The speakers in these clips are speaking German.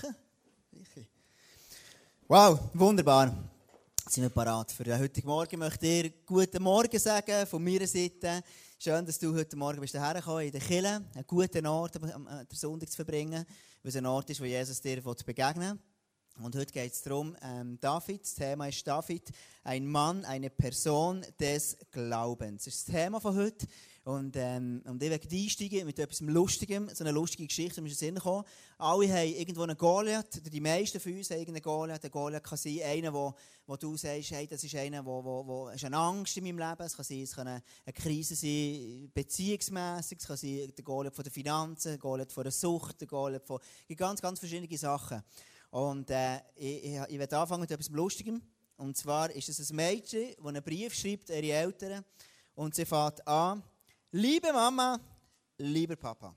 Danke. Wow, wunderbar. Jetzt sind wir parat für den heutigen Morgen. Möchte dir guten Morgen sagen von meiner Seite. Schön, dass du heute Morgen bist hergekommen in der Kille. Einen guten Ort, um den Sonntag zu verbringen, weil es ein Ort ist, wo Jesus dir begegnen will. Und heute geht es darum, ähm, David, das Thema ist David, ein Mann, eine Person des Glaubens. Das ist das Thema von heute. Und, ähm, und ich werde einsteigen mit etwas Lustigem, so eine lustige Geschichte, die mir in den. Alle haben irgendwo einen Goliath, die meisten von uns haben irgendeinen Goliath. Ein Goliath kann sein, einer, wo, wo du sagst, hey, das ist einer, wo, wo, wo ist eine Angst in meinem Leben. Es kann sein, es kann eine, eine Krise sein, beziehungsmässig. Es kann sein, der Goliath von den Finanzen, der Goliath von der Sucht, der Goliath von ganz, ganz verschiedene Sachen. Und äh, ich, ich, ich werde anfangen mit etwas Lustigem. Und zwar ist es ein Mädchen, das einen Brief schreibt an ihre Eltern. Und sie fährt an, Liebe Mama, lieber Papa,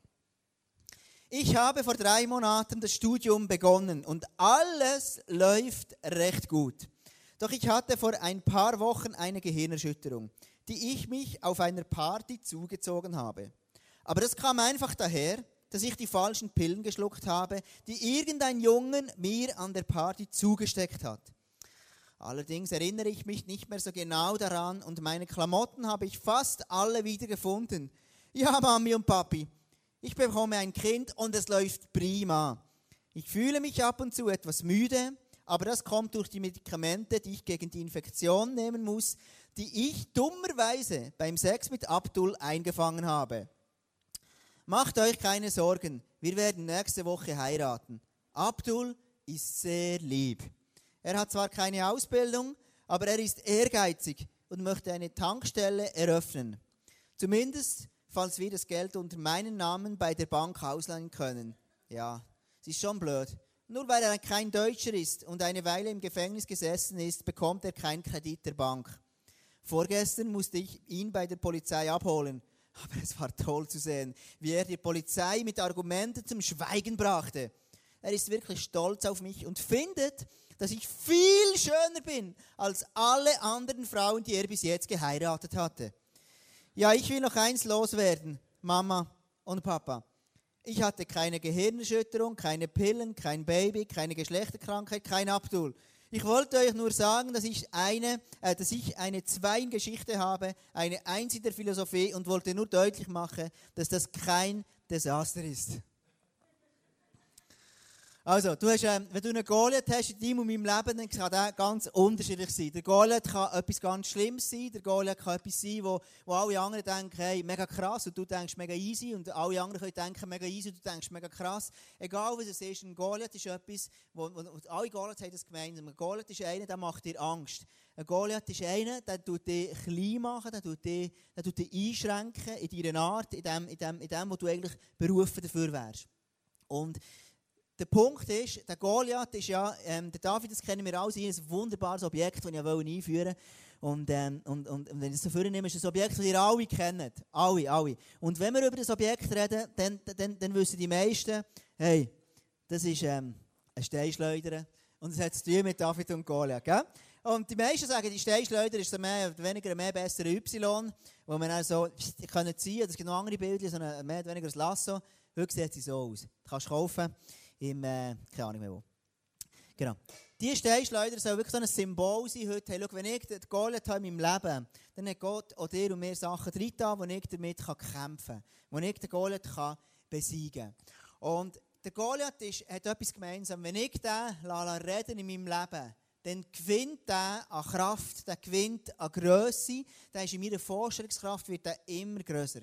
ich habe vor drei Monaten das Studium begonnen und alles läuft recht gut. Doch ich hatte vor ein paar Wochen eine Gehirnerschütterung, die ich mich auf einer Party zugezogen habe. Aber das kam einfach daher, dass ich die falschen Pillen geschluckt habe, die irgendein Jungen mir an der Party zugesteckt hat. Allerdings erinnere ich mich nicht mehr so genau daran und meine Klamotten habe ich fast alle wieder gefunden. Ja, Mami und Papi, ich bekomme ein Kind und es läuft prima. Ich fühle mich ab und zu etwas müde, aber das kommt durch die Medikamente, die ich gegen die Infektion nehmen muss, die ich dummerweise beim Sex mit Abdul eingefangen habe. Macht euch keine Sorgen, wir werden nächste Woche heiraten. Abdul ist sehr lieb. Er hat zwar keine Ausbildung, aber er ist ehrgeizig und möchte eine Tankstelle eröffnen. Zumindest, falls wir das Geld unter meinen Namen bei der Bank ausleihen können. Ja, es ist schon blöd. Nur weil er kein Deutscher ist und eine Weile im Gefängnis gesessen ist, bekommt er keinen Kredit der Bank. Vorgestern musste ich ihn bei der Polizei abholen. Aber es war toll zu sehen, wie er die Polizei mit Argumenten zum Schweigen brachte. Er ist wirklich stolz auf mich und findet, dass ich viel schöner bin als alle anderen Frauen, die er bis jetzt geheiratet hatte. Ja, ich will noch eins loswerden, Mama und Papa. Ich hatte keine Gehirnerschütterung, keine Pillen, kein Baby, keine Geschlechterkrankheit, kein Abdul. Ich wollte euch nur sagen, dass ich eine, äh, dass ich eine Zweien-Geschichte habe, eine Eins in der Philosophie und wollte nur deutlich machen, dass das kein Desaster ist. Also, du hast, ähm, wenn du einen Goliath hast in deinem und meinem Leben, dann kann der ganz unterschiedlich sein. Der Goliath kann etwas ganz Schlimmes sein, der Goliath kann etwas sein, wo, wo alle anderen denken, hey, mega krass, und du denkst mega easy, und alle anderen können denken, mega easy, und du denkst mega krass. Egal was es ist, ein Goliath ist etwas, wo, wo alle Goliaths haben das gemeinsam. Ein Goliath ist einer, der macht dir Angst. Ein Goliath ist einer, der tut dich klein machen, der tut dich, der tut dich einschränken in deiner Art, in dem, in dem, in dem, wo du eigentlich berufen dafür wärst. Und der Punkt ist, der Goliath ist ja, ähm, der David, das kennen wir alle, ein wunderbares Objekt, das ich einführen wollte. Und, ähm, und, und, und wenn ich es so vornehme, ist ein Objekt, das ihr alle kennt. Alle, alle. Und wenn wir über das Objekt reden, dann, dann, dann wissen die meisten, hey, das ist ähm, ein Steinschleuder. Und es hat zu tun mit David und Goliath. Gell? Und die meisten sagen, die Steinschleuder ist mehr oder weniger ein mehr besserer Y, wo man auch so können ziehen. Es gibt noch andere Bilder, so ein mehr oder weniger ein Lasso. Heute sieht sie so aus. Du kannst kaufen im, äh, keine Ahnung mehr wo. Genau. Die Steinschleuder soll wirklich so ein Symbol sein heute. Hey, schau, wenn ich den Goliath habe in meinem Leben, dann hat Gott auch dir und mir Sachen drin, wo ich damit kämpfen kann. Wo ich den kann besiegen kann. Und der Goliath ist, hat etwas gemeinsam. Wenn ich den reden in meinem Leben, dann gewinnt er an Kraft, der gewinnt an Größe, der ist in meiner Vorstellungskraft wird der immer größer.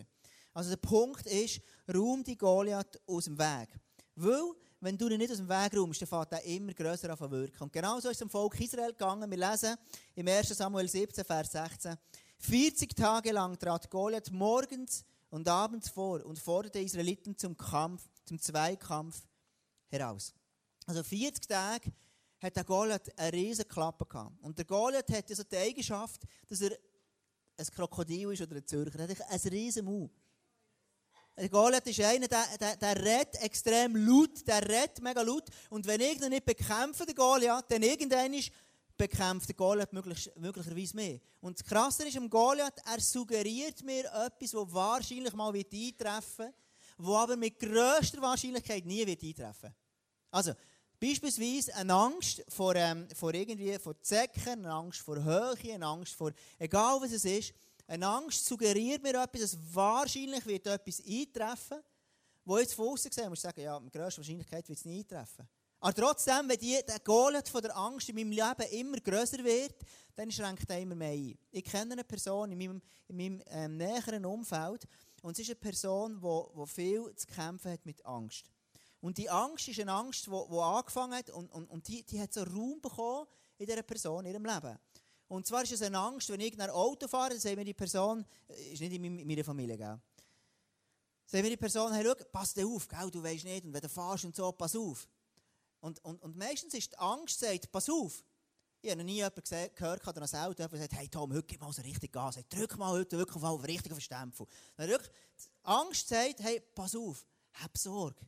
Also der Punkt ist, raum die Goliath aus dem Weg. Weil wenn du ihn nicht aus dem Weg räumst, dann fängt er immer grösser an zu wirken. Und genau so ist es dem Volk Israel gegangen. Wir lesen im 1. Samuel 17, Vers 16. 40 Tage lang trat Goliath morgens und abends vor und forderte Israeliten zum Kampf, zum Zweikampf heraus. Also 40 Tage hat der Goliath eine riesige Klappe gehabt. Und der Goliath hat also die Eigenschaft, dass er ein Krokodil ist oder ein Zürcher. Er hat ein riesen Mund. Der Goliath ist einer, der, der, der redet extrem laut, der redet mega laut. Und wenn ihn nicht bekämpfe, den Goliath, dann irgendwann bekämpft der Goliath möglich, möglicherweise mehr. Und das Krasse ist am Goliath, er suggeriert mir etwas, das wahrscheinlich mal wird eintreffen das aber mit grösster Wahrscheinlichkeit nie wird eintreffen Also, Beispielsweise eine Angst vor, ähm, vor irgendwie vor Zecken, eine Angst vor Höhe, eine Angst vor, egal was es ist, eine Angst suggeriert mir etwas, dass wahrscheinlich wird etwas eintreffen, wo jetzt von außen gesehen muss ich sagen, ja, mit grösster Wahrscheinlichkeit wird es nicht eintreffen. Aber trotzdem, wenn die, der Golet von der Angst in meinem Leben immer grösser wird, dann schränkt er immer mehr ein. Ich kenne eine Person in meinem, in meinem ähm, näheren Umfeld und es ist eine Person, die wo, wo viel zu kämpfen hat mit Angst. Und die Angst ist eine Angst, die angefangen hat und, und, und die, die hat so Raum bekommen in dieser Person, in ihrem Leben. Und zwar ist es eine Angst, wenn ich ein Auto fahre, dann sagt mir die Person, äh, ist nicht in meiner Familie, gell? Sagt mir die Person, hey, schau, pass dir auf, gell, du weißt nicht, und wenn du fährst und so, pass auf. Und, und, und meistens ist die Angst, sagt, pass auf. Ich habe noch nie jemanden gesehen, gehört, der das Auto der sagt, hey Tom, heute gib mal so richtig Gas, hey, drück mal heute wirklich auf richtig auf den Stempel. Dann Angst sagt, hey, pass auf, hab Sorge.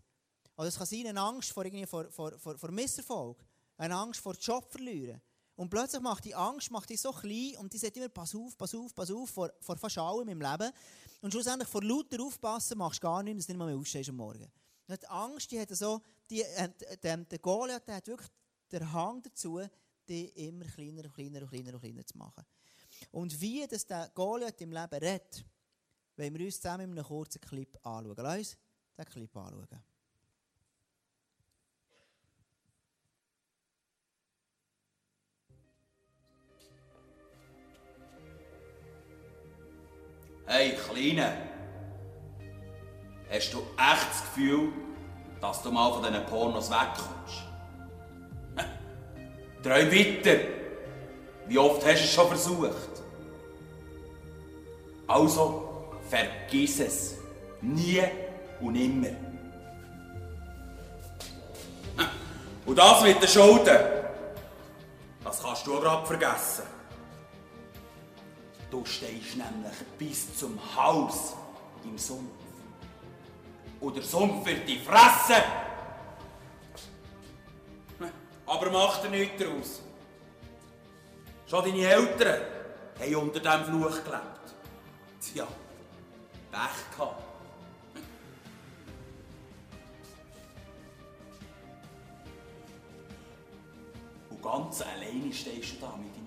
Oder es kann sein, eine Angst vor, irgendwie vor, vor, vor, vor Misserfolg, eine Angst vor Job verlieren. Und plötzlich macht die Angst macht dich so klein und die sagt immer, pass auf, pass auf, pass auf, vor, vor fast allem im Leben. Und schlussendlich vor lauter Aufpassen machst du gar nichts, dass du nicht mehr aufstehst am Morgen. Und die Angst, die hat so, die, äh, der, der Goliath der hat wirklich den Hang dazu, die immer kleiner und kleiner und kleiner kleiner zu machen. Und wie das der Goliath im Leben redet, wollen wir uns zusammen in einem kurzen Clip anschauen. Lass uns den Clip anschauen. Hey, Kleine, hast du echt das Gefühl, dass du mal von diesen Pornos wegkommst? Träum weiter. Wie oft hast du es schon versucht? Also, vergiss es. Nie und nimmer. Und das mit den Schulden, das kannst du gerade vergessen. Du stehst nämlich bis zum Haus im Sumpf. Und der Sumpf wird dich fressen. Aber mach dir nichts daraus. Schon deine Eltern haben unter diesem Fluch gelebt. Tja, Pech gehabt. Und ganz alleine stehst du da mit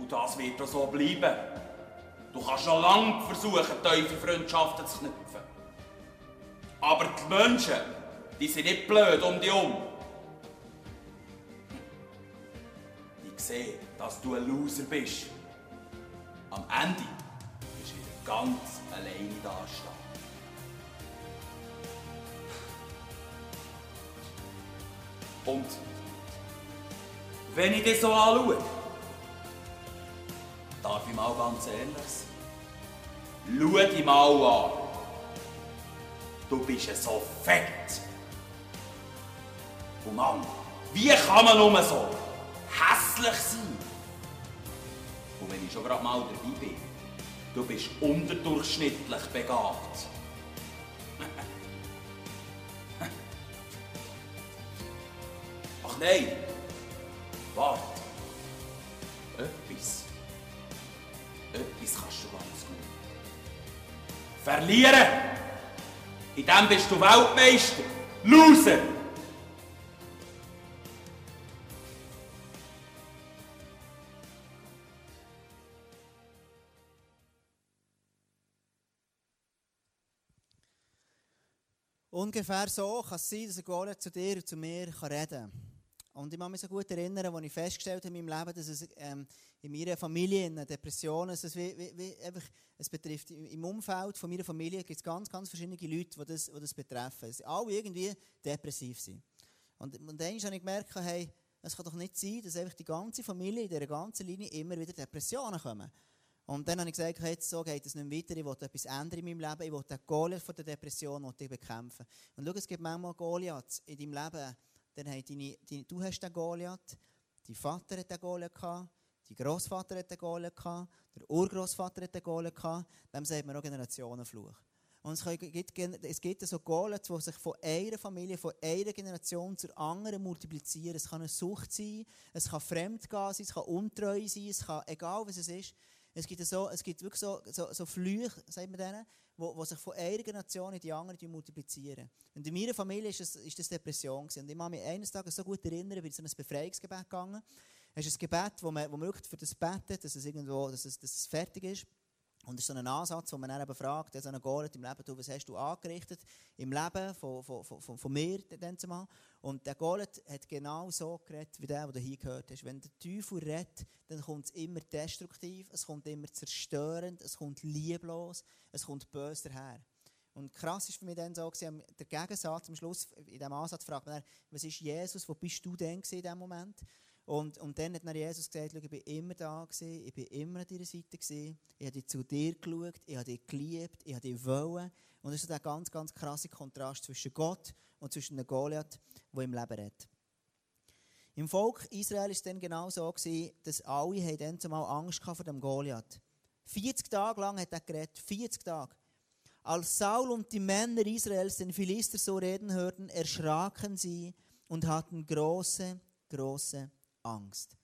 und das wird auch so bleiben. Du kannst noch lange versuchen, tiefe Freundschaften zu knüpfen. Aber die Menschen, die sind nicht blöd um dich herum. Ich sehe, dass du ein Loser bist. Am Ende bist du wieder ganz alleine dastehen. Und wenn ich dich so anschaue, Darf ich mal ganz ehrlich sein? Schau dich mal an. Du bist ja so fett. Und Mann, wie kann man nur so hässlich sein? Und wenn ich schon gerade mal dabei bin, du bist unterdurchschnittlich begabt. Ach nein, Verlieren! In dem bist du Weltmeister. Loser! Ungefähr so kann es sein, dass ein Goliath zu dir und zu mir reden kann. Und ich kann mich so gut erinnern, als ich festgestellt habe in meinem Leben, dass es ähm, in meiner Familie eine Depression ist. Es, wie, wie, wie, einfach, es betrifft im Umfeld von meiner Familie gibt es ganz, ganz verschiedene Leute, die das, die das betreffen. Sie alle irgendwie depressiv sind. Und, und dann habe ich gemerkt, hey, es kann doch nicht sein, dass einfach die ganze Familie in dieser ganzen Linie immer wieder Depressionen kommen. Und dann habe ich gesagt, hey, so geht es nicht weiter, ich will etwas ändern in meinem Leben, ich will den Goliath von der Depression bekämpfen. Und schau, es gibt manchmal Goliaths in deinem Leben, dann hat deine, deine, du hast den Goliath, dein Vater hat den Goliath dein Großvater hat den Goliath gehabt, der Urgroßvater hat den Goliath dem sagt man auch Generationenfluch. Und es gibt, es gibt so Goliaths, die sich von einer Familie, von einer Generation zur anderen multiplizieren. Es kann eine Sucht sein, es kann Fremdgehen sein, es kann Untreu sein, es kann, egal was es ist. Es gibt, so, es gibt wirklich so, so, so Flüche, sagt man denen, die sich von einer Generation in die andere multiplizieren. Und in meiner Familie ist das, Depression. Gewesen. Und ich kann mich eines Tages so gut erinnern, ich bin in so ein Befreiungsgebet gegangen. Es ist ein Gebet, wo man, wo man wirklich für das betet, dass es, irgendwo, dass es, dass es fertig ist. Und es ist so ein Ansatz, wo man dann eben fragt, so einen Golet im Leben, du, was hast du angerichtet im Leben von, von, von, von mir dann zumal. Und der Golet hat genau so geredet, wie der, der hier gehört hast. Wenn der Teufel redet, dann kommt es immer destruktiv, es kommt immer zerstörend, es kommt lieblos, es kommt böse daher. Und krass ist für mich dann so, der Gegensatz am Schluss, in diesem Ansatz fragt man dann, was ist Jesus, wo bist du denn in diesem Moment? Und, und dann hat Jesus gesagt, ich bin immer da gewesen, ich bin immer an deiner Seite gewesen, ich habe dich zu dir geschaut, ich habe dich geliebt, ich habe dich wollen. Und das ist der ganz, ganz krasse Kontrast zwischen Gott und zwischen einem Goliath, der im Leben redet. Im Volk Israel war es dann genau so, gewesen, dass alle dann zumal Angst vor dem Goliath. 40 Tage lang hat er geredet, 40 Tage. Als Saul und die Männer Israels den Philister so reden hörten, erschraken sie und hatten große, große Angst.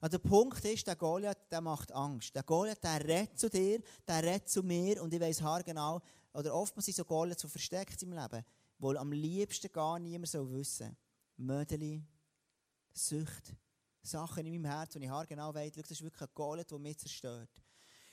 Also der Punkt ist, der Goliath, der macht Angst. Der Goliath, der redet zu dir, der redet zu mir und ich weiss haargenau, oder oftmals sind so Goliath so versteckt im Leben, wo am liebsten gar niemand soll wissen. Mödeli, Sucht, Sachen in meinem Herz, die ich haargenau weiß, das ist wirklich ein Goliath, der mich zerstört.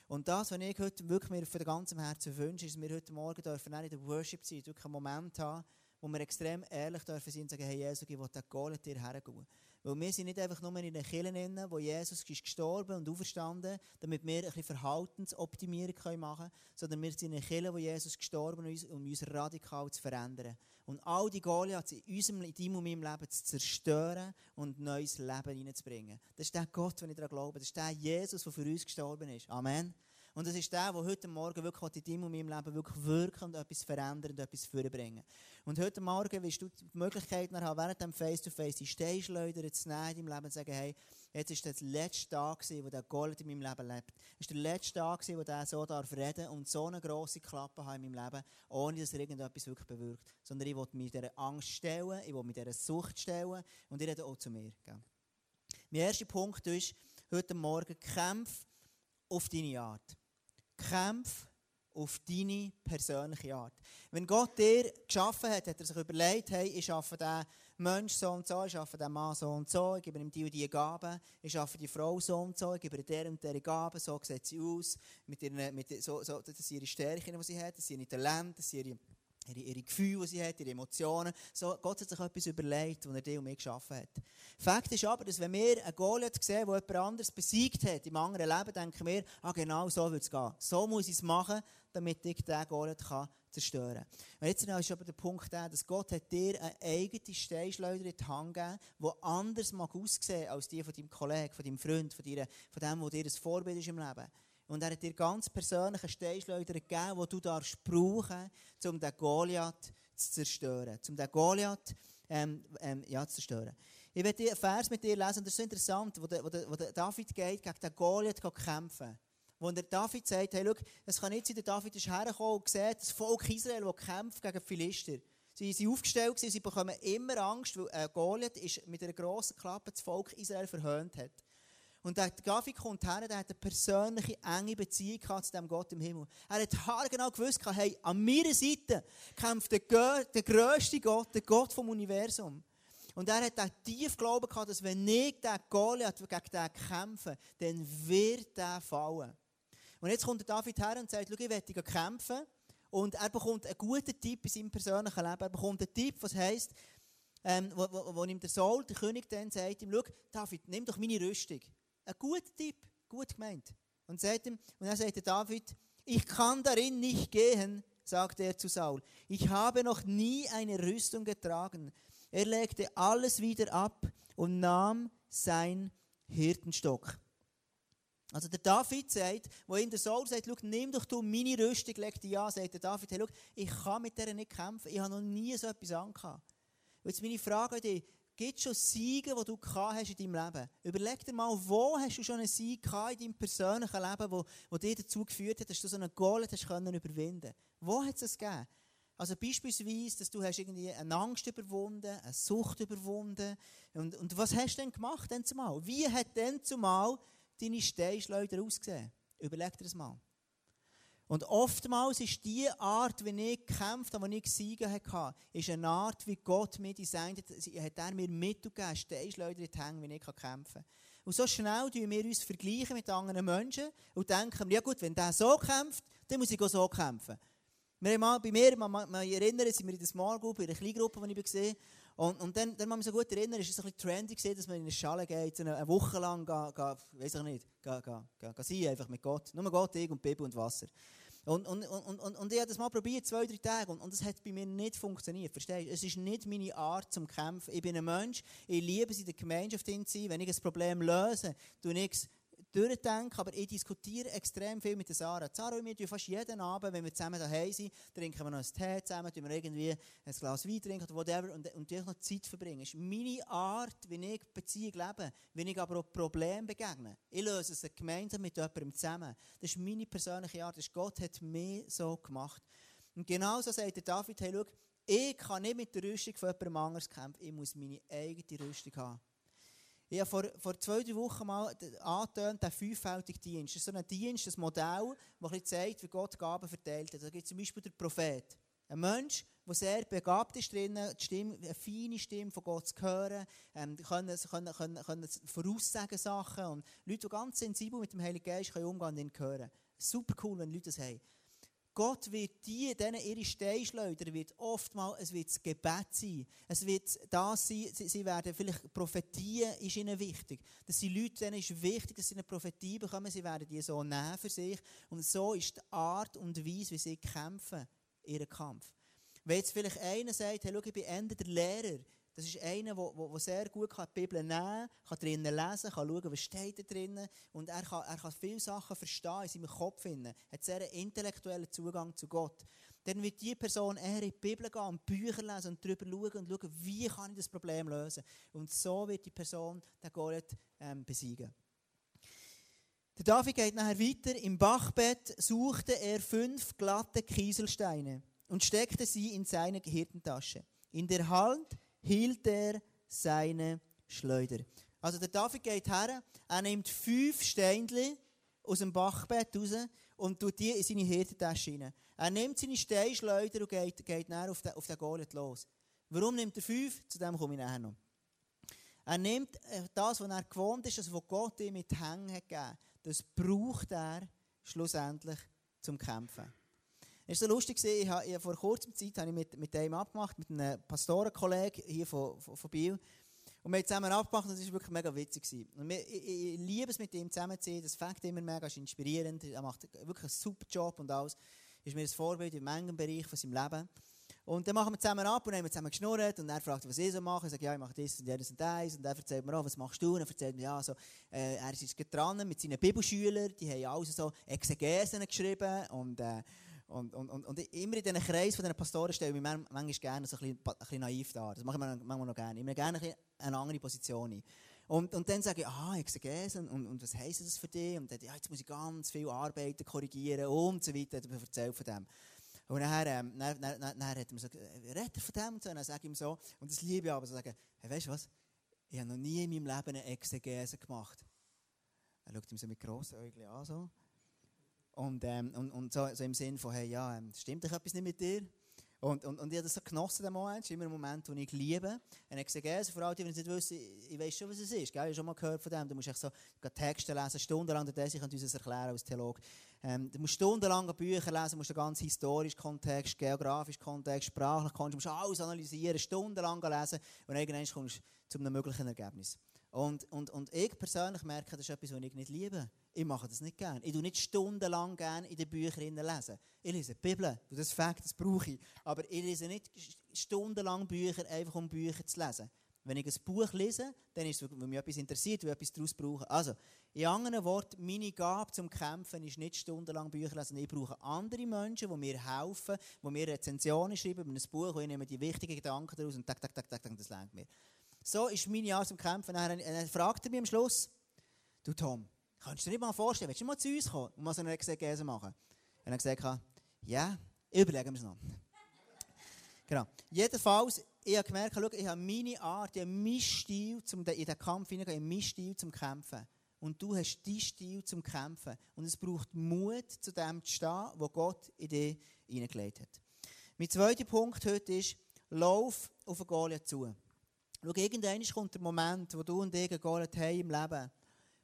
Und das, was ich heute wirklich mir von ganzem Herzen wünsche, ist, dass wir heute Morgen dürfen in der Worship-Zeit wirklich einen Moment haben, wo wir extrem ehrlich dürfen sein und sagen, hey Jesus, ich will den Goliath dir hergehen. Weil wir sind nicht einfach nur in den Kirchen, wo Jesus ist gestorben und auferstanden, damit wir ein bisschen Verhaltensoptimierung machen können, sondern wir sind in den Kirchen, wo Jesus gestorben ist, um uns radikal zu verändern. Und all die Goliaths in unserem, in deinem und meinem Leben zu zerstören und neues Leben hineinzubringen. Das ist der Gott, den ich daran glaube. Das ist der Jesus, der für uns gestorben ist. Amen. Und das ist der, der heute Morgen wirklich in deinem und meinem Leben wirklich wirken und etwas verändern und etwas vorbringen. Und heute Morgen wirst du die Möglichkeit haben, während dem Face-to-Face die Steinschleuder zu nehmen in deinem Leben und zu sagen, hey, jetzt ist das letzte Tag wo der Gold in meinem Leben lebt. Es ist der letzte Tag wo der so darf reden und so eine grosse Klappe haben in meinem Leben, ohne dass er irgendetwas wirklich bewirkt. Sondern ich will mich dieser Angst stellen, ich will mich dieser Sucht stellen und ich rede auch zu mir. Gell? Mein erster Punkt ist, heute Morgen, kämpf auf deine Art. Kämpf auf deine persönliche Art. Wenn Gott dir geschaffen hat, hat er sich überlegt, hey, ich schaffe den Mensch so und so, ich schaffe den Mann so und so, ich gebe ihm die und die Gaben, ich schaffe die Frau so und so, ich gebe ihr der und der Gaben, so sieht sie aus, mit ihren, mit, so, so, das sind ihre Stärken, die sie hat, das sind ihre Talente, das sind ihre ihre, ihre Gefühle, die sie hat, ihre Emotionen. So, Gott hat sich etwas überlegt, was er dir und mir geschaffen hat. Fakt ist aber, dass wenn wir einen Goliath sehen, der jemand anderes besiegt hat im anderen Leben, denken wir, ah, genau so wird es gehen. So muss ich es machen, damit ich diesen Goliath kann zerstören kann. Jetzt ist aber der Punkt der, dass Gott hat dir eine eigene Steinschleuder in die Hand gegeben, die anders mag aussehen als die von deinem Kollegen, von deinem Freund, von, dir, von dem, der dir ein Vorbild ist im Leben. Und er hat dir ganz persönliche Steinschleuder gegeben, die du darfst brauchen, um den Goliath zu zerstören. Um den Goliath ähm, ähm, ja, zu zerstören. Ich werde einen Vers mit dir lesen, und das ist so interessant, wo, der, wo, der, David geht, gegen den Goliath kämpfen. Wo der David sagt, hey, schau, es kann nicht sein, der David ist hergekommen und sieht, das Volk Israel, das kämpft gegen die Philister. Sie sind aufgestellt, sie bekommen immer Angst, weil äh, Goliath ist mit einer grossen Klappe das Volk Israel verhöhnt hat. Und der David kommt her, der hat eine persönliche, enge Beziehung zu dem Gott im Himmel. Er hat haargenau gewusst, hey, an meiner Seite kämpft der, der grösste Gott, der Gott vom Universum. Und er hat auch tief Glauben gehabt, dass wenn ich den Goliath gegen den kämpfe, dann wird der fallen. Und jetzt kommt der David her und sagt, schau, ich werde kämpfen. Und er bekommt einen guten Tipp in seinem persönlichen Leben. Er bekommt einen Tipp, was heisst, ähm, wo, wo, wo ihm der Saul, der König, dann sagt ihm, schau, David, nimm doch meine Rüstung. Ein guter Tipp, gut gemeint. Und, sagt ihm, und dann sagte David, ich kann darin nicht gehen, sagte er zu Saul. Ich habe noch nie eine Rüstung getragen. Er legte alles wieder ab und nahm sein Hirtenstock. Also der David sagt, wo ihm der Saul sagt, nimm doch du meine Rüstung, leg die an, sagt der David, hey, ich kann mit der nicht kämpfen, ich habe noch nie so etwas angehabt. Jetzt meine Frage an dich, Gibt es schon Siege, die du hast in deinem Leben? Überleg dir mal, wo hast du schon einen Sieg gehabt in deinem persönlichen Leben, wo, wo dir dazu geführt hat, dass du so einen Goal hast können überwinden. Wo hat es das gegeben? Also beispielsweise, dass du hast irgendwie eine Angst überwunden, eine Sucht überwunden. Und, und was hast du denn gemacht denn zumal? Wie hat denn zumal deine Steinschleuder ausgesehen? Überleg dir das mal. Und oftmals ist die Art, wie ich gekämpft habe, wie ich gesiegen hatte, ist eine Art, wie Gott mir designt hat, hat er mir mitgegeben, Steinschleuder in die Hänge, wie ich kämpfen kann. Und so schnell tun wir uns vergleichen mit anderen Menschen und denken, ja gut, wenn der so kämpft, dann muss ich auch so kämpfen. Wir haben mal, bei mir, man, man, erinnert, sind wir in der Small Group, in der Kleingruppe, die ich gesehen und, und dann, dann muss man sich gut erinnern, ist es ein bisschen trendy dass man in eine Schale geht, eine, Woche lang, ga, ga, weiß ich nicht, ga, ga, ga, ga sein, einfach mit Gott. Nur Gott, ich und Bibel und Wasser. Und, und, und, und, und ich habe das mal probiert, zwei, drei Tage, und, und das hat bei mir nicht funktioniert. Verstehst du? Es ist nicht meine Art zum Kämpfen. Ich bin ein Mensch, ich liebe es in der Gemeinschaft zu sein. Wenn ich ein Problem löse, tue ich es durchdenke, aber ich diskutiere extrem viel mit Sarah. Sarah und wir fast jeden Abend, wenn wir zusammen daheim sind, trinken wir noch einen Tee zusammen, trinken wir irgendwie ein Glas Wein trinken oder whatever und, und noch Zeit verbringen. Das ist meine Art, wie ich Beziehung lebe, wie ich aber auch Probleme begegne. Ich löse es gemeinsam mit jemandem zusammen. Das ist meine persönliche Art. Das ist Gott hat mich so gemacht. Und genauso sagt der David, hey, schau, ich kann nicht mit der Rüstung von jemandem anders kämpfen. Ich muss meine eigene Rüstung haben. Ich habe vor, vor zwei, drei Wochen mal angetönt, den fünffältigen Dienst. Das ist so ein Dienst, ein Modell, das zeigt, wie Gott Gaben verteilt hat. Da gibt es zum Beispiel den Prophet. Ein Mensch, der sehr begabt ist Stimme, eine feine Stimme von Gott zu hören, ähm, können, können, können, können voraussagen Sachen und Leute, die ganz sensibel mit dem Heiligen Geist können umgehen ihn hören. Super cool, wenn Leute das haben. Gott wird die, denen ihre Steinschleuder, wird oftmals, es wird das Gebet sein. Es wird das sein, sie, sie werden vielleicht Prophetien, ist ihnen wichtig. Dass die Leute, denen ist wichtig, dass sie eine Prophetie bekommen, sie werden die so nehmen für sich. Und so ist die Art und Weise, wie sie kämpfen, ihren Kampf. Wenn jetzt vielleicht einer sagt, hey, schau, ich bin Ende der Lehrer, das ist einer, der sehr gut die Bibel nehmen kann, kann drinnen lesen, kann schauen, was steht da drinnen. Und er kann, er kann viele Sachen verstehen in seinem Kopf. Er hat sehr einen intellektuellen Zugang zu Gott. Dann wird die Person eher in die Bibel gehen und Bücher lesen und darüber schauen und schauen, wie kann ich das Problem lösen. Und so wird die Person den Goliath ähm, besiegen. Der David geht nachher weiter. Im Bachbett suchte er fünf glatte Kieselsteine und steckte sie in seine Hirtentasche. In der Hand hielt er seine Schleuder. Also der David geht her, er nimmt fünf Steinchen aus dem Bachbett raus und tut die in seine Hirtentasche rein. Er nimmt seine Steinschleuder und geht, geht dann auf den, auf den Goliath los. Warum nimmt er fünf? Zu dem komme ich nachher noch. Er nimmt äh, das, was er gewohnt ist, das, was Gott ihm mit Hängen hat gegeben, das braucht er schlussendlich zum Kämpfen. Es war so lustig, ich habe, vor kurzer Zeit habe ich mit, mit dem abgemacht, mit einem Pastorenkollegen hier von, von, von Biel. Und wir haben zusammen abgemacht und es war wirklich mega witzig. Und wir, ich, ich, liebe es, mit ihm zusammen zu sein. Das fängt immer mega, ist inspirierend. Er macht wirklich einen super Job und alles. Ist mir ein Vorbild in manchen Bereich von seinem Leben. Und dann machen wir zusammen ab und haben zusammen geschnurrt und er fragt, was ich so mache. Ich sage, ja, ich mache das und das und das. Und er erzählt mir auch, was machst du? Und er erzählt mir, ja, so, äh, er ist dran mit seinen Bibelschülern, die haben alles so Exegesen geschrieben und, äh, und, und, und, und immer in diesen Kreis von diesen Pastoren stelle ich mich manchmal gerne so ein bisschen, ein bisschen naiv da. Das mache ich manchmal noch gerne. Ich mir gerne eine andere Position ein. Und, und dann sage ich, ah, Exegese, und, und was heisst das für dich? Und dann, ja, jetzt muss ich ganz viel Arbeiten korrigieren und so weiter. Er erzählt von dem. Und nachher, ähm, dann, dann, dann, dann hat er mir so, redet von dem und so. Und dann sage ich ihm so, und das liebe ich aber, so sagen, hey, weißt du was? Ich habe noch nie in meinem Leben eine Exegese gemacht. Er schaut ihm so mit grossen Augen an, so. Und, ähm, und, und so, so, im Sinn von, hey, ja, ähm, stimmt doch etwas nicht mit dir? Und, und, und ich habe das so genossen, den Moment. Immer ein Moment, den ich liebe. Eine Exegese, vor allem, wenn ich nicht wüsste, ich, ich weiß schon, was es ist. Gell? Ich habe schon mal gehört von dem. Du musst echt so Texte lesen, stundenlang. Der ich kann uns das erklären als Theologe. Ähm, du musst stundenlang Bücher lesen, musst den ganzen historischen Kontext, geografischen Kontext, sprachlichen Kontext, musst alles analysieren, stundenlang lesen und irgendwann kommst du zu einem möglichen Ergebnis. Und, und, und ich persönlich merke, das ist etwas, was ich nicht liebe. Ich mache das nicht gerne. Ich lese nicht stundenlang gerne in den Büchern lesen. Ich lese die Bibel, das ist Fakt, das brauche ich. Aber ich lese nicht stundenlang Bücher, einfach um Bücher zu lesen. Wenn ich ein Buch lese, dann ist es, weil mich etwas interessiert, weil ich etwas daraus brauche. Also, in anderen Worten, meine Gabe zum Kämpfen ist nicht stundenlang Bücher lesen. Ich brauche andere Menschen, die mir helfen, die mir Rezensionen schreiben über ein Buch, und ich nehme die wichtigen Gedanken daraus und tak, tak, tak, tak, das lernt mir. So ist meine Art zum Kämpfen. Dann, dann fragt er mich am Schluss, du Tom, kannst du dir nicht mal vorstellen, willst du mal zu uns kommen und mal so eine Exegese machen? Und dann gesagt, ja, überlegen wir es noch. genau. Jedenfalls, ich habe gemerkt, schau, ich habe meine Art, ich habe meinen Stil, zum, in den Kampf hineingehen, meinen Stil zum Kämpfen. und du hast deinen Stil zum Kämpfen. Und es braucht Mut, zu dem zu stehen, wo Gott in dich hineingelegt hat. Mein zweiter Punkt heute ist, lauf auf einen Goliath zu. Schau, irgendwann kommt der Moment, wo du und ich Goliath haben im Leben.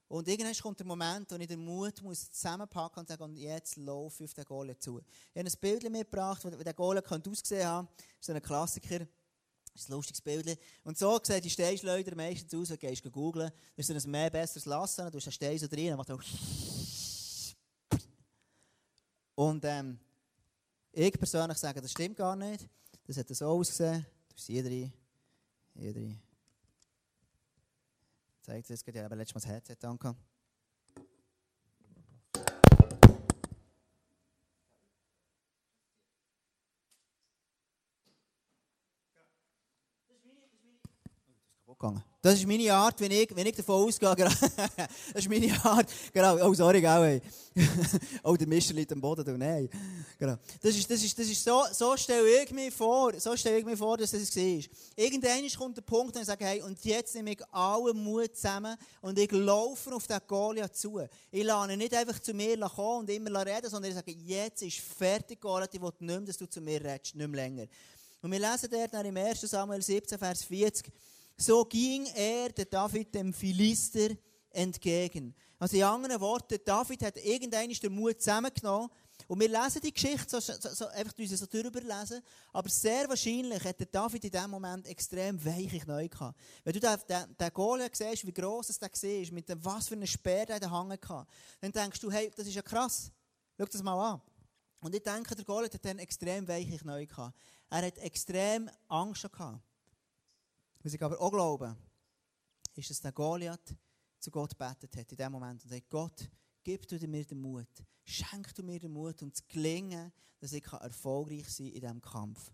Und irgendwann kommt der Moment, wo ich den Mut muss zusammenpacken und sagen, und jetzt laufe ich auf den Goliath zu. Ich habe ein Bild mitgebracht, wie der Goliath aussehen kann. Das ist ein Klassiker. Das ist ein lustiges Bild. Und so sieht die Steinschleuder meistens aus, wenn du gehst googeln. Da ist ein mehr besseres Lassen, du hast einen Stein so drin, macht Und ähm, ich persönlich sage, das stimmt gar nicht. Das hat so ausgesehen. Du hier drin, drin. Zeigt es, ich habe letztes Mal das Headset angehabt. Gegangen. Das ist meine Art, wenn ich, wenn ich davon ausgehe. das ist meine Art. Genau. Oh, sorry, auch, ey. oh, der Mischer liegt am Boden. Nein. Genau. Das ist, das ist, das ist so, so stelle ich mir vor, so stelle ich mir vor, dass das war. Irgendwann kommt der Punkt, wo ich sage, hey, und jetzt nehme ich allen Mut zusammen und ich laufe auf den Goliath zu. Ich lasse nicht einfach zu mir kommen und immer reden, sondern ich sage, jetzt ist fertig, Goliath, ich will nicht mehr, dass du zu mir redest, nicht mehr länger. Und wir lesen dort im 1. Samuel 17, Vers 40, so ging er, der David, dem Philister entgegen. Also in anderen Worten, David hat irgendwann den Mut zusammengenommen und wir lesen die Geschichte, so, so, so, einfach uns so drüber lesen, aber sehr wahrscheinlich hat der David in diesem Moment extrem weiche Knie gehabt. Wenn du den, den, den Goliath siehst, wie gross es der war, mit dem, was für einem Speer der Hang hatte, dann denkst du, hey, das ist ja krass. Schau das mal an. Und ich denke, der Goliath hat dann extrem weiche Knie gehabt. Er hat extrem Angst gehabt. Was ich aber auch glaube, ist, dass der Goliath zu Gott betet hat in dem Moment und sagt, Gott, gib du mir den Mut, schenk du mir den Mut und das Gelingen, dass ich erfolgreich sein kann in diesem Kampf.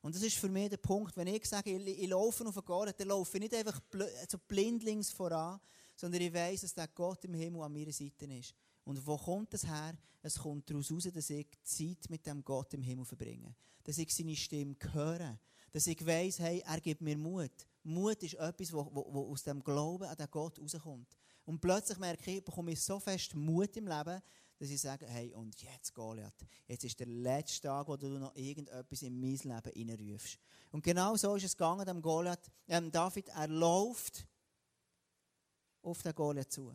Und das ist für mich der Punkt, wenn ich sage, ich, ich laufe auf einen Goliath, dann laufe ich nicht einfach so blindlings voran, sondern ich weiß, dass der Gott im Himmel an meiner Seite ist. Und wo kommt das her? Es kommt daraus heraus, dass ich Zeit mit dem Gott im Himmel verbringe. Dass ich seine Stimme höre dass ich weiss, hey, er gibt mir Mut. Mut ist etwas, wo aus dem Glauben an den Gott rauskommt. Und plötzlich merke ich, bekomme ich so fest Mut im Leben, dass ich sage, hey, und jetzt Goliath, jetzt ist der letzte Tag, wo du noch irgendetwas in mein Leben reinrufst. Und genau so ist es gegangen, dem Goliath, ähm, David, er läuft auf den Goliath zu.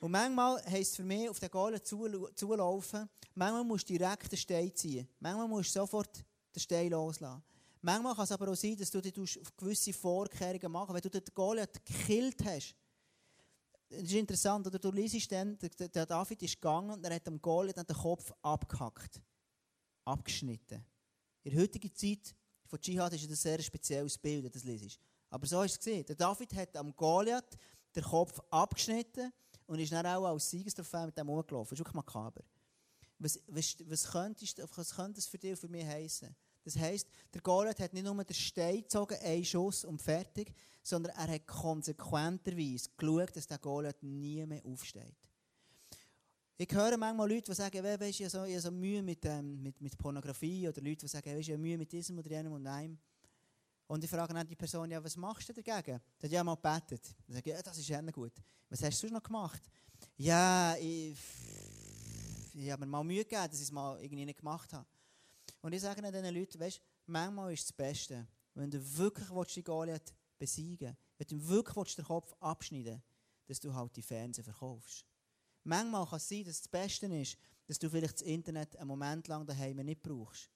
Und manchmal heisst es für mich, auf den Goliath zulaufen, manchmal musst du direkt den Stein ziehen. Manchmal musst du sofort den Stein loslassen. Manchmal kann es aber auch sein, dass du dir gewisse Vorkehrungen machen Wenn du den Goliath gekillt hast, das ist interessant, oder du liest dann, der David ist gegangen und er hat dem Goliath den Kopf abgehackt. Abgeschnitten. In der heutigen Zeit von Dschihad ist das ein sehr spezielles Bild, das liest. Aber so ist es gesehen. Der David hat am Goliath den Kopf abgeschnitten und ist dann auch als Siegestrophäe mit dem rumgelaufen. Das ist wirklich makaber. Was, was, was, könnte, was könnte das für dich und für mich heißen? Das heisst, der Goliath hat nicht nur den Stein gezogen, einen Schuss und fertig, sondern er hat konsequenterweise geschaut, dass der Goliath nie mehr aufsteht. Ich höre manchmal Leute, die sagen, weißt, ich habe so, ich habe so Mühe mit, ähm, mit, mit Pornografie oder Leute, die sagen, weißt, ich habe Mühe mit diesem oder jenem und einem. Und ich frage dann die Person, ja, was machst du dagegen? Die hat ja mal gebetet. Dann sage ich, ja, das ist ja gut. Was hast du sonst noch gemacht? Ja, ich, ich habe mir mal Mühe gegeben, dass ich es mal irgendwie nicht gemacht habe. Und ich sage diesen Leuten, weißt, manchmal ist das Beste, wenn du wirklich willst, die Goliath besiegen willst, wenn du wirklich den Kopf abschneiden willst, dass du halt die Fernsehen verkaufst. Manchmal kann es sein, dass das Beste ist, dass du vielleicht das Internet einen Moment lang daheim nicht brauchst.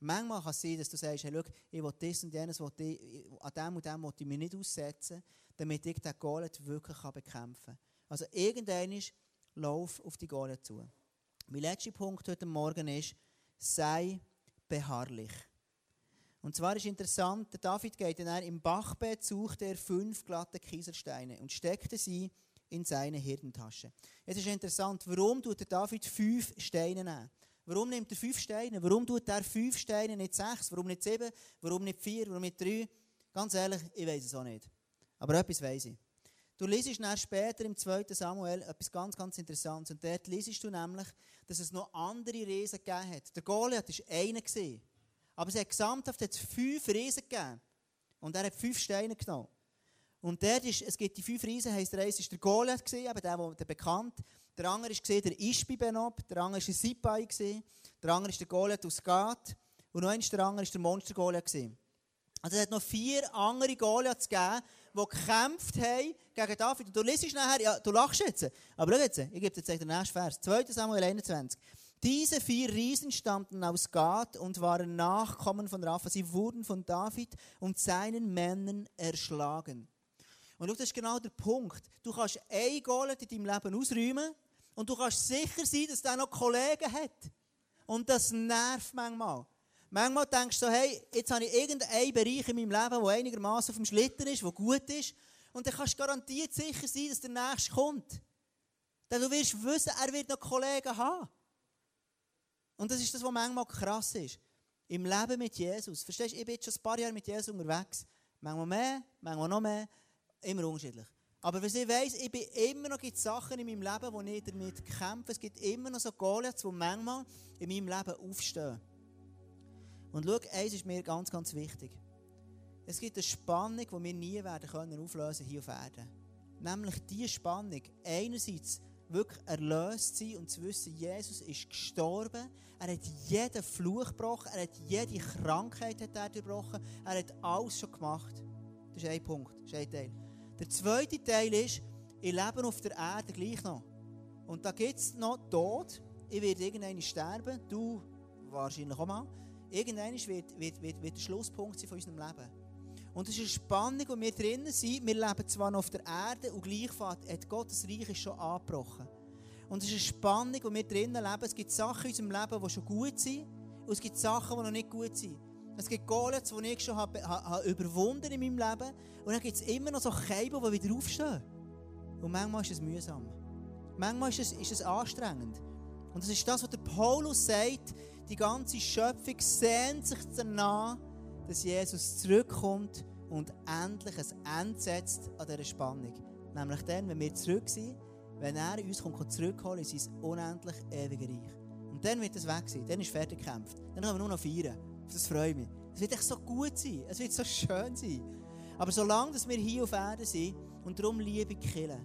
Manchmal kann es sein, dass du sagst, hey, schau, ich will das und jenes, will ich, an dem und dem will ich mich nicht aussetzen, damit ich den Goliath wirklich bekämpfen kann. Also irgendwann ist, lauf auf die Goliath zu. Mein letzter Punkt heute Morgen ist, sei beharrlich. Und zwar ist interessant, der David geht dann im Bachbett, sucht er fünf glatte Kieselsteine und steckte sie in seine Hirtentasche. Jetzt ist interessant, warum tut der David fünf Steine nehmen? Warum nimmt er fünf Steine? Warum tut er fünf Steine, nicht sechs? Warum nicht sieben? Warum nicht vier? Warum nicht drei? Ganz ehrlich, ich weiß es auch nicht. Aber etwas weiß ich. Du liest später im 2. Samuel etwas ganz, ganz Interessantes. Und dort liest du nämlich, dass es noch andere Riesen gegeben hat. Der Goliath war einer. Aber es hat gesamthaft jetzt fünf Riesen gegeben. Und er hat fünf Steine genommen. Und dort ist, es gibt die fünf Riesen, heisst der eine ist der Goliath gewesen, eben der, der, bekannt. Der andere ist der Ishbi Benob, der andere ist der Sipai gewesen, der andere ist der Goliath aus Gath und noch der andere ist der Monster Goliath gewesen. Also es hat noch vier andere Goliaths gegeben, die gekämpft haben gegen David. Und du liest nachher, ja, du lachst jetzt, aber schau jetzt, ich gebe dir jetzt den nächsten Vers, 2 Samuel 21. Diese vier Riesen stammten aus Gad und waren Nachkommen von Rapha. Sie wurden von David und seinen Männern erschlagen. Und das ist genau der Punkt. Du kannst ein Goliath in deinem Leben ausräumen und du kannst sicher sein, dass der noch Kollegen hat. Und das nervt manchmal. Manchmal denkst du so, hey, jetzt habe ich irgendeinen Bereich in meinem Leben, der einigermaßen auf dem Schlitter ist, der gut ist. Und dann kannst du garantiert sicher sein, dass der Nächste kommt. Denn du wirst wissen, er wird noch Kollegen haben. Und das ist das, was manchmal krass ist. Im Leben mit Jesus. Verstehst du, ich bin schon ein paar Jahre mit Jesus unterwegs. Manchmal mehr, manchmal noch mehr. Immer unterschiedlich. Aber was ich weiss, ich bin immer noch gibt Sachen in meinem Leben, wo ich damit kämpfe. Es gibt immer noch so Goliaths, die manchmal in meinem Leben aufstehen. Und schau, eins ist mir ganz, ganz wichtig. Es gibt eine Spannung, die wir nie werden können auflösen hier auf Erden. Nämlich die Spannung, einerseits wirklich erlöst sein und zu wissen, Jesus ist gestorben. Er hat jeden Fluch gebrochen, er hat jede Krankheit hat er durchbrochen, er hat alles schon gemacht. Das ist ein Punkt, das ist ein Teil. Der zweite Teil ist, ich lebe auf der Erde gleich noch. Und da gibt es noch Tod. Ich werde irgendwann sterben, du wahrscheinlich auch mal. Irgendwann wird, wird, wird, wird der Schlusspunkt sein von unserem Leben. Und es ist eine Spannung, wo wir drinnen sind. Wir leben zwar noch auf der Erde und gleichfalls hat Gottes Reich schon angebrochen. Und es ist eine Spannung, wo wir drinnen leben. Es gibt Sachen in unserem Leben, die schon gut sind. Und es gibt Sachen, die noch nicht gut sind. Es gibt Goliaths, die ich schon habe, habe überwunden in meinem Leben. Und dann gibt es immer noch so Käben, die wieder aufstehen. Und manchmal ist es mühsam. Manchmal ist es, ist es anstrengend. Und das ist das, was der Paulus sagt. Die ganze Schöpfung sehnt sich danach, dass Jesus zurückkommt und endlich ein Ende setzt an dieser Spannung. Nämlich dann, wenn wir zurück sind, wenn er uns kommt, zurückholen in sein unendlich ewige Reich. Und dann wird es weg sein, dann ist fertig gekämpft. Dann können wir nur noch feiern. Das freut mich. Es wird echt so gut sein, es wird so schön sein. Aber solange wir hier auf Erden sind und darum liebe Killen,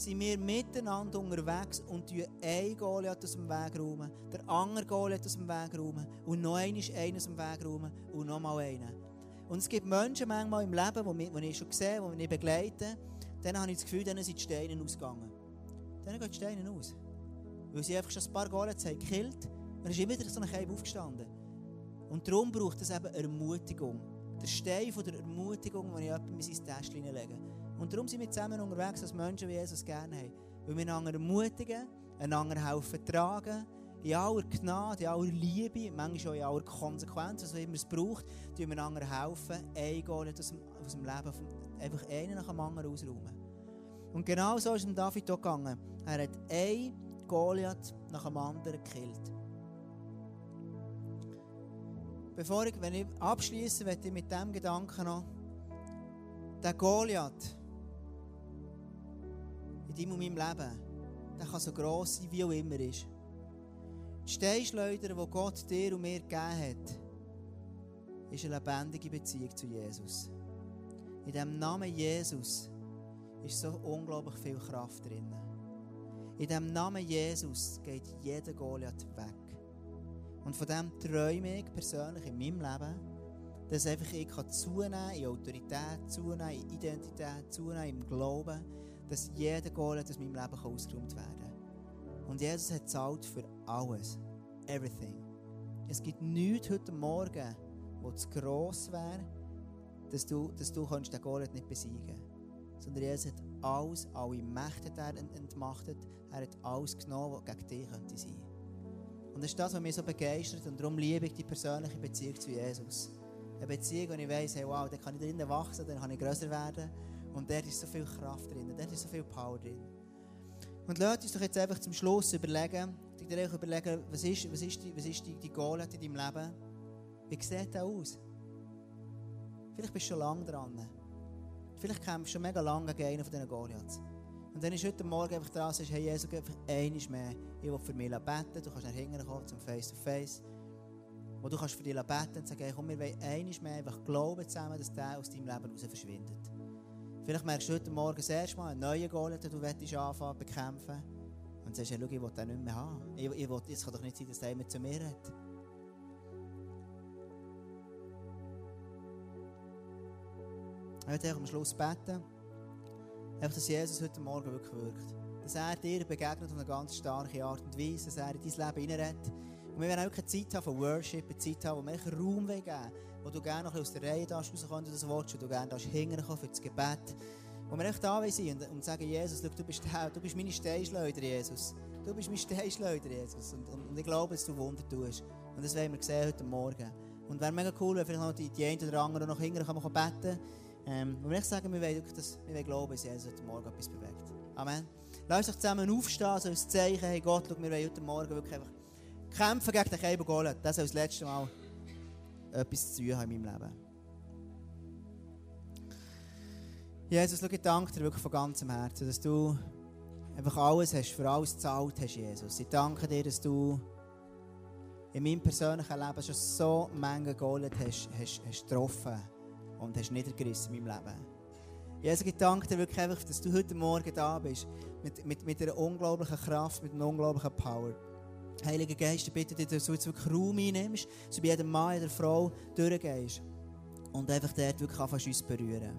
sind wir miteinander unterwegs und einen Goliath aus dem Weg räumen, der andere Goliath aus dem Weg räumen und noch einen einen aus dem Weg räumen und noch mal einen. Und es gibt Menschen manchmal im Leben, die ich schon gesehen habe, die ich begleite, dann habe ich das Gefühl, denen sind die Steine ausgegangen. Denen gehen die Steine aus. Weil sie einfach schon ein paar Goliaths haben gekillt und dann ist immer wieder so ein Keim aufgestanden. Und darum braucht es eben Ermutigung. Der Stein von der Ermutigung, den ich jemandem in sein Täschchen lege. Und darum sind wir zusammen unterwegs als Menschen, wie Jesus gerne haben. Weil wir einander ermutigen, einander helfen tragen, in aller Gnade, in aller Liebe, manchmal auch in aller Konsequenz, was immer es braucht, tun wir einander helfen, ein Goal aus dem, aus dem Leben, einfach einen nach dem anderen ausräumen. Und genau so ist es David auch gegangen. Er hat ein Goliath nach dem anderen gekillt. Bevor ich, wenn ich abschließe, möchte ich mit dem Gedanken noch, der Goliath, deinem und meinem Leben, der kann so gross sein, wie auch immer ist. Die Steinschleuder, die Gott dir und mir gegeben hat, ist eine lebendige Beziehung zu Jesus. In dem Namen Jesus ist so unglaublich viel Kraft drin. In dem Namen Jesus geht jeder Goliath weg. Und von dem träume ich persönlich in meinem Leben, dass einfach ich zunehmen kann in Autorität, zunehmen in Identität, zunehmen im Glauben, dass jeder Goliath aus meinem Leben ausgeräumt werden kann. Und Jesus hat zahlt für alles. Everything. Es gibt nichts heute Morgen, wo zu gross wäre, dass du, dass du den Goliath nicht besiegen kannst. Sondern Jesus hat alles, alle Mächte er entmachtet. Er hat alles genommen, was gegen dich könnte sein. Und das ist das, was mich so begeistert. Und darum liebe ich die persönliche Beziehung zu Jesus. Eine Beziehung, wo ich weiss, hey, wow, da kann ich drinnen wachsen, dann kann ich grösser werden. Und dort ist so viel Kraft drin, dort ist so viel Power drin. Und lasst uns doch jetzt einfach zum Schluss überlegen, dir überlegen, was ist, was ist, die, was ist die, die Goliath in deinem Leben? Wie sieht das aus? Vielleicht bist du schon lange dran. Vielleicht kämpfst du schon mega lange gegen einen von diesen Goliaths. Und dann ist heute Morgen einfach dran, sagst, hey Jesus, einfach eines mehr. Ich will für mich beten. Du kannst nach hinten kommen zum Face-to-Face. Wo du kannst für dich beten und sagen, hey, komm, wir wollen eines mehr einfach glauben zusammen, dass der aus deinem Leben raus verschwindet. Vielleicht merkst du heute Morgen das erste Mal einen neuen Goliath, den du anfangen zu bekämpfen. Und sagst, schau, ich will den nicht mehr haben. Ich, ich will, es kann doch nicht sein, dass der immer zu mir hat. Ich möchte am Schluss beten, einfach, dass Jesus heute Morgen wirklich wirkt. Dass er dir begegnet auf eine ganz starke Art und Weise, dass er in dein Leben hineinredet. Und wir werden auch eine Zeit haben von Worship, eine Zeit haben, wo wir Raum geben wollen, wo du gerne noch aus der Reihe rauskommen wenn du das willst, und du gerne hinterkommen für das Gebet. Wo wir echt da sind und, und sagen, Jesus, du bist, der, du bist meine Steinschleuder, Jesus. Du bist mein Steinschleuder, Jesus. Und, und, und, ich glaube, dass du Wunder tust. Und das werden wir sehen heute Morgen. Und wäre mega cool, wenn vielleicht noch die, die einen oder anderen noch hinterher kann beten ähm, wir sagen, wir wollen, wirklich das, wir glauben, dass Jesus heute Morgen etwas bewegt. Amen. Lass uns zusammen aufstehen, so als Zeichen, hey Gott, schau, wir wollen heute Morgen wirklich einfach kämpfen gegen den Keiber Golet. Das soll das letzte Mal etwas zu tun haben in meinem Leben. Jesus, ich danke dir wirklich von ganzem Herzen, dass du einfach alles hast, für alles gezahlt hast, Jesus. Ich danke dir, dass du in meinem persönlichen Leben schon so Menge Gold hast, hast, hast getroffen und hast niedergerissen in meinem Leben. Jesus, ich danke dir wirklich einfach, dass du heute Morgen da bist, mit, mit, mit einer unglaublichen Kraft, mit einer unglaublichen Power. Heiliger Geist, ich bitte dich, dass du jetzt wirklich Raum einnimmst, dass du bei jedem Mann, jeder Frau durchgehst und einfach dort wirklich anfängst, uns berühren.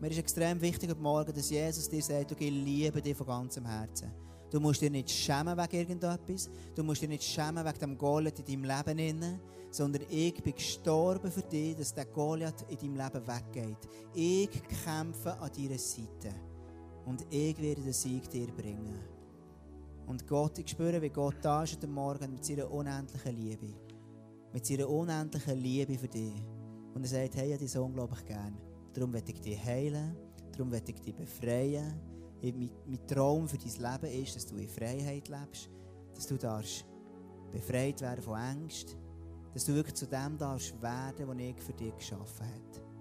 Mir ist extrem wichtig heute Morgen, dass Jesus dir sagt, ich liebe dich von ganzem Herzen. Du musst dich nicht schämen wegen irgendetwas. Du musst dich nicht schämen wegen dem Goliath in deinem Leben, sondern ich bin gestorben für dich, dass der Goliath in deinem Leben weggeht. Ich kämpfe an deiner Seite. Und ich werde den Sieg dir bringen. Und Gott, ich spüre, wie Gott da ist heute Morgen mit seiner unendlichen Liebe. Mit seiner unendlichen Liebe für dich. Und er sagt, hey, ich habe dich so unglaublich gern. Darum werde ich dich heilen. Darum werde ich dich befreien. Mein, mein Traum für dein Leben ist, dass du in Freiheit lebst. Dass du darfst befreit werden von Ängsten. Dass du wirklich zu dem darfst werden, was ich für dich geschaffen habe.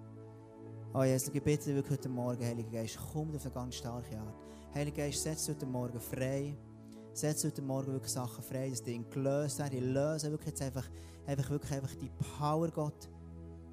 Oh Jesus, ich bitte dich wirklich heute Morgen, Heiliger Geist, komm auf eine ganz starke Art. Heiliger Geist, setz heute Morgen frei. Setz heute Morgen wirklich Sachen frei, dass Dinge gelöst werden. Ich löse wirklich jetzt einfach, einfach, wirklich einfach die Power, Gott.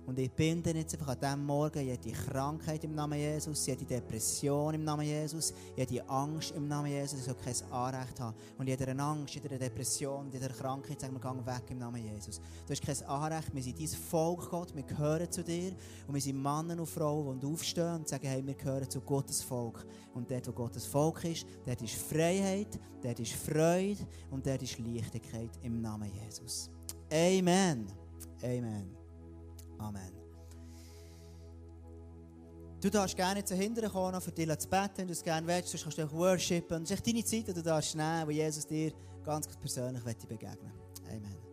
Und ich binde jetzt einfach an diesem Morgen jede Krankheit im Namen Jesus, jede Depression im Namen Jesus, jede Angst im Namen Jesus, ich soll kein Anrecht haben. Und jeder Angst, jede Depression, jede Krankheit, sagen wir, gang weg im Namen Jesus. Du hast kein Anrecht, wir sind dein Volk, Gott, wir gehören zu dir. Und wir sind Männer und Frauen, die aufstehen und sagen, hey, wir gehören zu Gottes Volk. Und dort, wo Gottes Volk ist, dort ist Freiheit, dort ist Freude und dort ist Leichtigkeit im Namen Jesus. Amen. Amen. Amen. Du darfst gerne zu Hintern kommen, für dich zu beten, wenn du es gerne willst. Sonst kannst du auch worshipen. Das ist deine Zeit, die du darfst nehmen, wo Jesus dir ganz persönlich begegnen will. Amen.